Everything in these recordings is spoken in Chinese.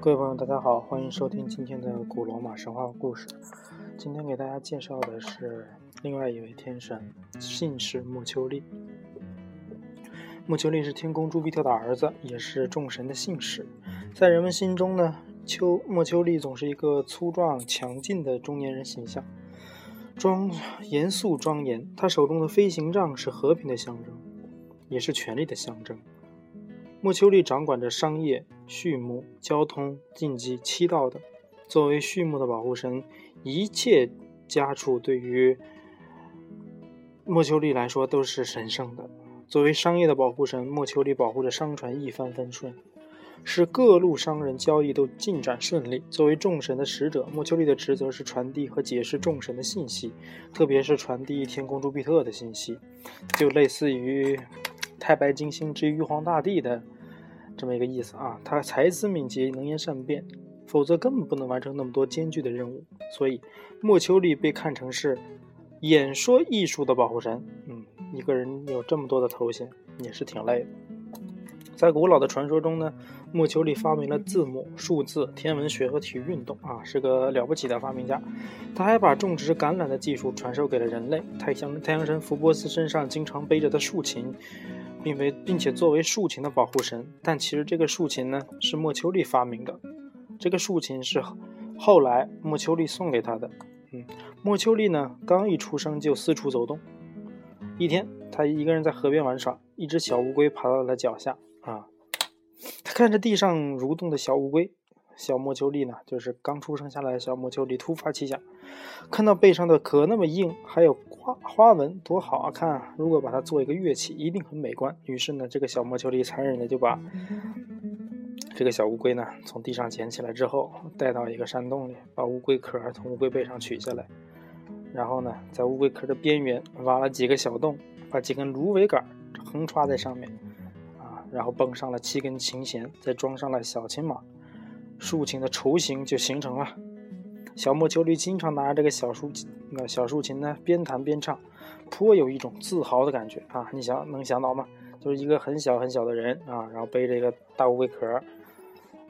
各位朋友，大家好，欢迎收听今天的古罗马神话故事。今天给大家介绍的是另外一位天神，姓氏莫丘利。莫丘利是天公朱庇特的儿子，也是众神的信使。在人们心中呢，丘莫丘利总是一个粗壮强劲的中年人形象，庄严肃庄严。他手中的飞行杖是和平的象征，也是权力的象征。莫丘利掌管着商业、畜牧、交通、竞技七道等。作为畜牧的保护神，一切家畜对于莫丘利来说都是神圣的。作为商业的保护神，莫丘利保护着商船一帆风顺，使各路商人交易都进展顺利。作为众神的使者，莫丘利的职责是传递和解释众神的信息，特别是传递天公朱庇特的信息，就类似于太白金星之玉皇大帝的。这么一个意思啊，他才思敏捷，能言善辩，否则根本不能完成那么多艰巨的任务。所以，莫丘利被看成是演说艺术的保护神。嗯，一个人有这么多的头衔，也是挺累的。在古老的传说中呢，莫丘利发明了字母、数字、天文学和体育运动啊，是个了不起的发明家。他还把种植橄榄的技术传授给了人类。太阳太阳神福波斯身上经常背着的竖琴。并为并且作为竖琴的保护神，但其实这个竖琴呢是莫丘利发明的。这个竖琴是后来莫丘利送给他的。嗯，莫丘利呢刚一出生就四处走动。一天，他一个人在河边玩耍，一只小乌龟爬到了他脚下。他看着地上蠕动的小乌龟，小莫丘利呢就是刚出生下来的小莫丘利，突发奇想，看到背上的壳那么硬，还有。花花纹多好看啊！如果把它做一个乐器，一定很美观。于是呢，这个小莫丘利残忍的就把这个小乌龟呢从地上捡起来之后，带到一个山洞里，把乌龟壳从乌龟背上取下来，然后呢，在乌龟壳的边缘挖了几个小洞，把几根芦苇杆横插在上面，然后绷上了七根琴弦，再装上了小琴码，竖琴的雏形就形成了。小莫丘利经常拿着这个小竖那小竖琴呢，边弹边唱，颇有一种自豪的感觉啊！你想能想到吗？就是一个很小很小的人啊，然后背着一个大乌龟壳，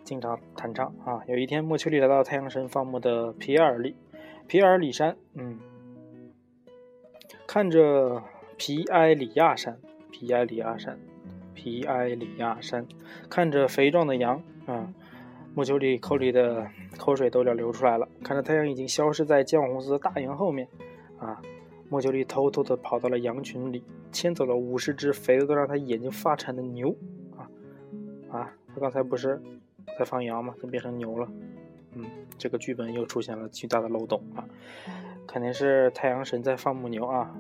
经常弹唱啊。有一天，莫丘利来到太阳神放牧的皮埃尔里皮埃尔里山，嗯，看着皮埃里亚山，皮埃里亚山，皮埃里亚山，看着肥壮的羊啊。莫丘利口里的口水都要流出来了。看着太阳已经消失在姜红色的大营后面，啊，莫丘利偷偷地跑到了羊群里，牵走了五十只肥的都让他眼睛发馋的牛。啊啊，他刚才不是在放羊吗？怎么变成牛了？嗯，这个剧本又出现了巨大的漏洞啊！肯定是太阳神在放牧牛啊！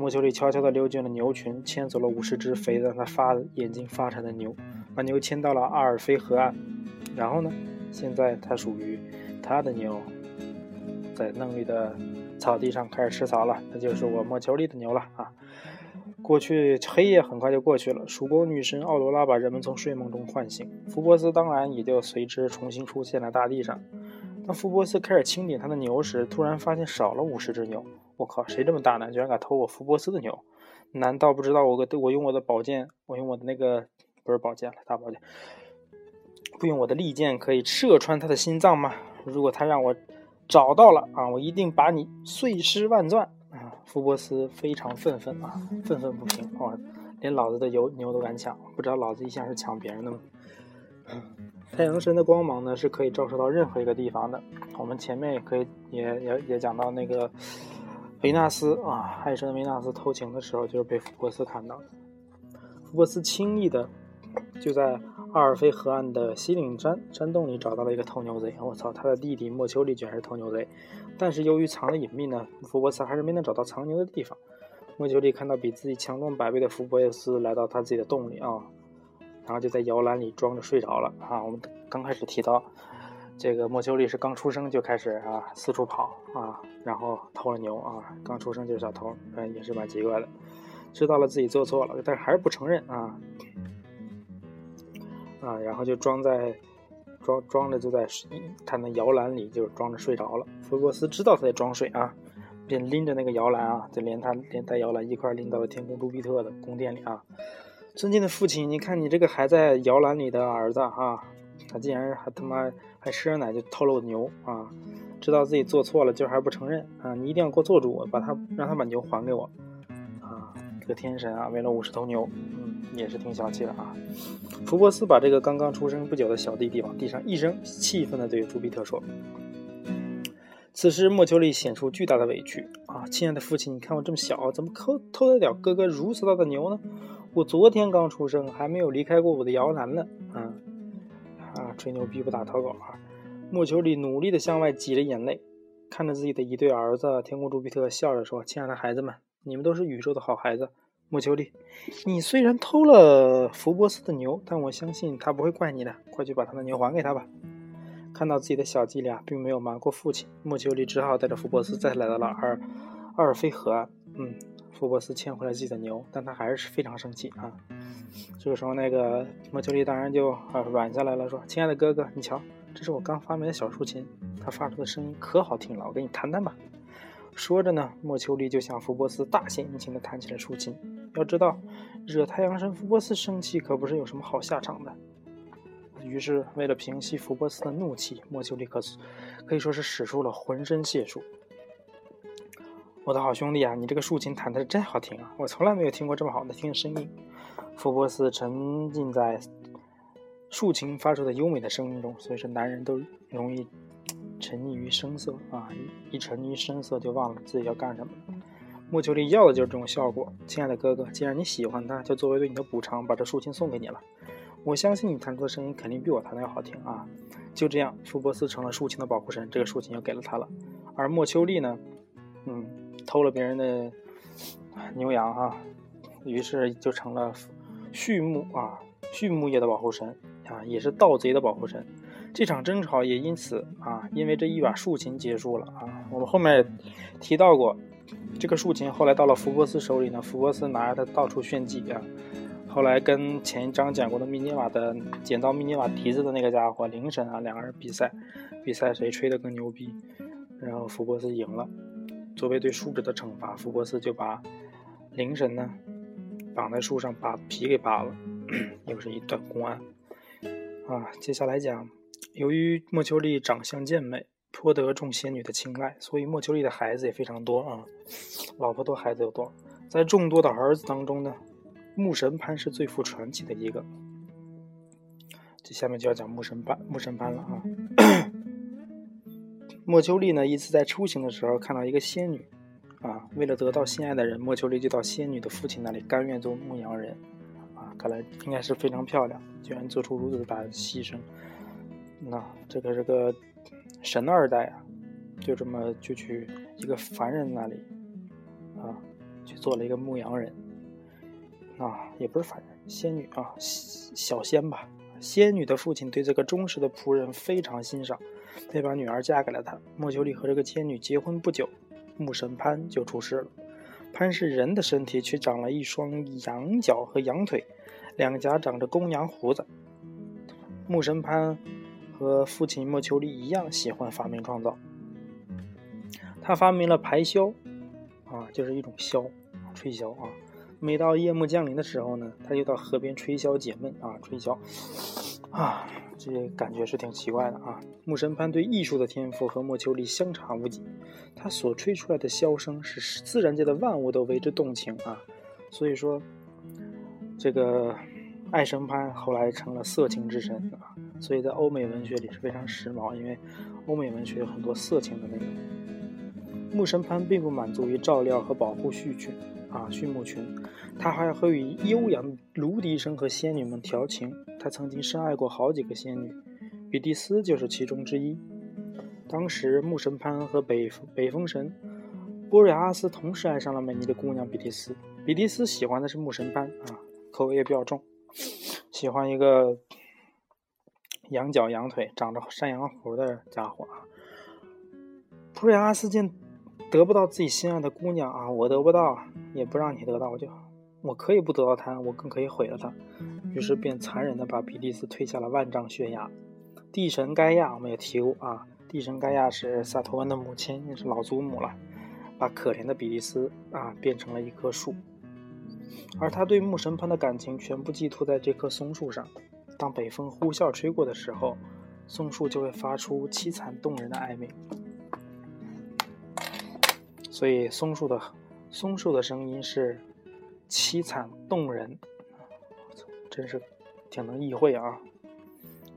莫丘利悄悄地溜进了牛群，牵走了五十只肥的让他发眼睛发馋的牛，把牛牵到了阿尔菲河岸。然后呢？现在它属于他的牛，在嫩绿的草地上开始吃草了。那就是我莫丘利的牛了啊！过去黑夜很快就过去了，曙光女神奥罗拉把人们从睡梦中唤醒，福波斯当然也就随之重新出现在大地上。当福波斯开始清点他的牛时，突然发现少了五十只牛。我靠，谁这么大胆，居然敢偷我福伯斯的牛？难道不知道我个我用我的宝剑，我用我的那个不是宝剑了，大宝剑。不用我的利剑可以射穿他的心脏吗？如果他让我找到了啊，我一定把你碎尸万段啊！福伯斯非常愤愤啊，愤愤不平啊，连老子的牛牛都敢抢，不知道老子一向是抢别人的吗？太阳神的光芒呢是可以照射到任何一个地方的。我们前面也可以也也也讲到那个维纳斯啊，爱神维纳斯偷情的时候就是被福波斯看到的。福波斯轻易的就在。阿尔菲河岸的西岭山山洞里找到了一个偷牛贼，我操，他的弟弟莫丘利居然是偷牛贼，但是由于藏得隐秘呢，福伯斯还是没能找到藏牛的地方。莫丘利看到比自己强壮百倍的福伯斯来到他自己的洞里啊，然后就在摇篮里装着睡着了啊。我们刚开始提到，这个莫丘利是刚出生就开始啊四处跑啊，然后偷了牛啊，刚出生就是小偷，嗯，也是蛮奇怪的，知道了自己做错了，但是还是不承认啊。啊，然后就装在装装着，就在他那摇篮里，就装着睡着了。福波斯知道他在装睡啊，便拎着那个摇篮啊，就连他连带摇篮一块拎到了天宫朱庇特的宫殿里啊。尊敬的父亲，你看你这个还在摇篮里的儿子啊，他竟然还他妈还吃着奶就偷了我的牛啊！知道自己做错了，今儿还不承认啊！你一定要给我做主，把他让他把牛还给我啊！这个天神啊，为了五十头牛，嗯，也是挺小气的啊。福波斯把这个刚刚出生不久的小弟弟往地上一扔，气愤地对朱庇特说。此时，莫丘利显出巨大的委屈啊！亲爱的父亲，你看我这么小，怎么偷偷得了哥哥如此大的牛呢？我昨天刚出生，还没有离开过我的摇篮呢。啊！吹牛逼不打草稿啊！莫丘利努力地向外挤着眼泪，看着自己的一对儿子，天空朱庇特笑着说：“亲爱的孩子们，你们都是宇宙的好孩子。莫丘利，你虽然偷了福波斯的牛，但我相信他不会怪你的。快去把他的牛还给他吧。”看到自己的小伎俩并没有瞒过父亲，莫丘利只好带着福伯斯再来到了阿尔阿尔菲河岸。嗯，福伯斯牵回了自己的牛，但他还是非常生气啊。这个时候，那个莫丘利当然就啊软下来了，说：“亲爱的哥哥，你瞧，这是我刚发明的小竖琴，它发出的声音可好听了，我给你弹弹吧。”说着呢，莫丘利就向福伯斯大献殷勤地弹起了竖琴。要知道，惹太阳神福伯斯生气可不是有什么好下场的。于是，为了平息福波斯的怒气，莫丘利可可以说是使出了浑身解数。我的好兄弟啊，你这个竖琴弹的是真好听啊！我从来没有听过这么好的听的声音。福波斯沉浸在竖琴发出的优美的声音中，所以说男人都容易沉溺于声色啊，一沉溺于声色就忘了自己要干什么。莫秋丽要的就是这种效果。亲爱的哥哥，既然你喜欢它，就作为对你的补偿，把这竖琴送给你了。我相信你弹出的声音肯定比我弹的要好听啊！就这样，福波斯成了竖琴的保护神，这个竖琴又给了他了。而莫秋丽呢，嗯，偷了别人的牛羊哈，于是就成了畜牧啊，畜牧业的保护神啊，也是盗贼的保护神。这场争吵也因此啊，因为这一把竖琴结束了啊。我们后面提到过，这个竖琴后来到了福波斯手里呢，福波斯拿着它到处炫技啊。后来跟前一章讲过的密涅瓦的捡到密涅瓦笛子的那个家伙灵神啊，两个人比赛，比赛谁吹得更牛逼，然后福波斯赢了。作为对树脂的惩罚，福波斯就把灵神呢绑在树上，把皮给扒了，又是一段公案。啊，接下来讲，由于莫丘利长相健美，颇得众仙女的青睐，所以莫丘利的孩子也非常多啊，老婆多，孩子又多。在众多的儿子当中呢。牧神潘是最富传奇的一个，这下面就要讲牧神潘牧神潘了啊。莫秋利呢，一次在出行的时候看到一个仙女，啊，为了得到心爱的人，莫秋利就到仙女的父亲那里，甘愿做牧羊人，啊，看来应该是非常漂亮，居然做出如此大的牺牲。那这个这个神二代啊，就这么就去一个凡人那里，啊，去做了一个牧羊人。啊，也不是凡人，仙女啊，小仙吧。仙女的父亲对这个忠实的仆人非常欣赏，便把女儿嫁给了他。莫丘利和这个仙女结婚不久，牧神潘就出世了。潘是人的身体，却长了一双羊角和羊腿，两颊长着公羊胡子。牧神潘和父亲莫丘利一样，喜欢发明创造。他发明了排箫，啊，就是一种箫，吹箫啊。每到夜幕降临的时候呢，他就到河边吹箫解闷啊，吹箫啊，这感觉是挺奇怪的啊。木神潘对艺术的天赋和莫丘利相差无几，他所吹出来的箫声使自然界的万物都为之动情啊。所以说，这个爱神潘后来成了色情之神啊，所以在欧美文学里是非常时髦，因为欧美文学有很多色情的内容。木神潘并不满足于照料和保护畜群。啊，畜牧群，他还会与悠扬的芦笛声和仙女们调情。他曾经深爱过好几个仙女，比蒂斯就是其中之一。当时，牧神潘和北北风神波瑞阿斯同时爱上了美丽的姑娘比蒂斯。比蒂斯喜欢的是牧神潘啊，口味也比较重，喜欢一个羊角羊腿、长着山羊胡的家伙啊。波瑞阿斯见。得不到自己心爱的姑娘啊，我得不到，也不让你得到，我就我可以不得到她，我更可以毁了她。于是便残忍地把比利斯推下了万丈悬崖。地神盖亚我们也提过啊，地神盖亚是萨托恩的母亲，也是老祖母了。把可怜的比利斯啊变成了一棵树，而他对木神潘的感情全部寄托在这棵松树上。当北风呼啸吹过的时候，松树就会发出凄惨动人的哀鸣。所以松树的松树的声音是凄惨动人，真是挺能意会啊，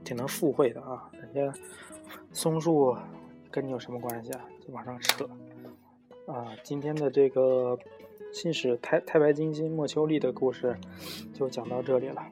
挺能附会的啊。人家松树跟你有什么关系啊？就往上扯啊！今天的这个信使太太白金星莫秋丽的故事就讲到这里了。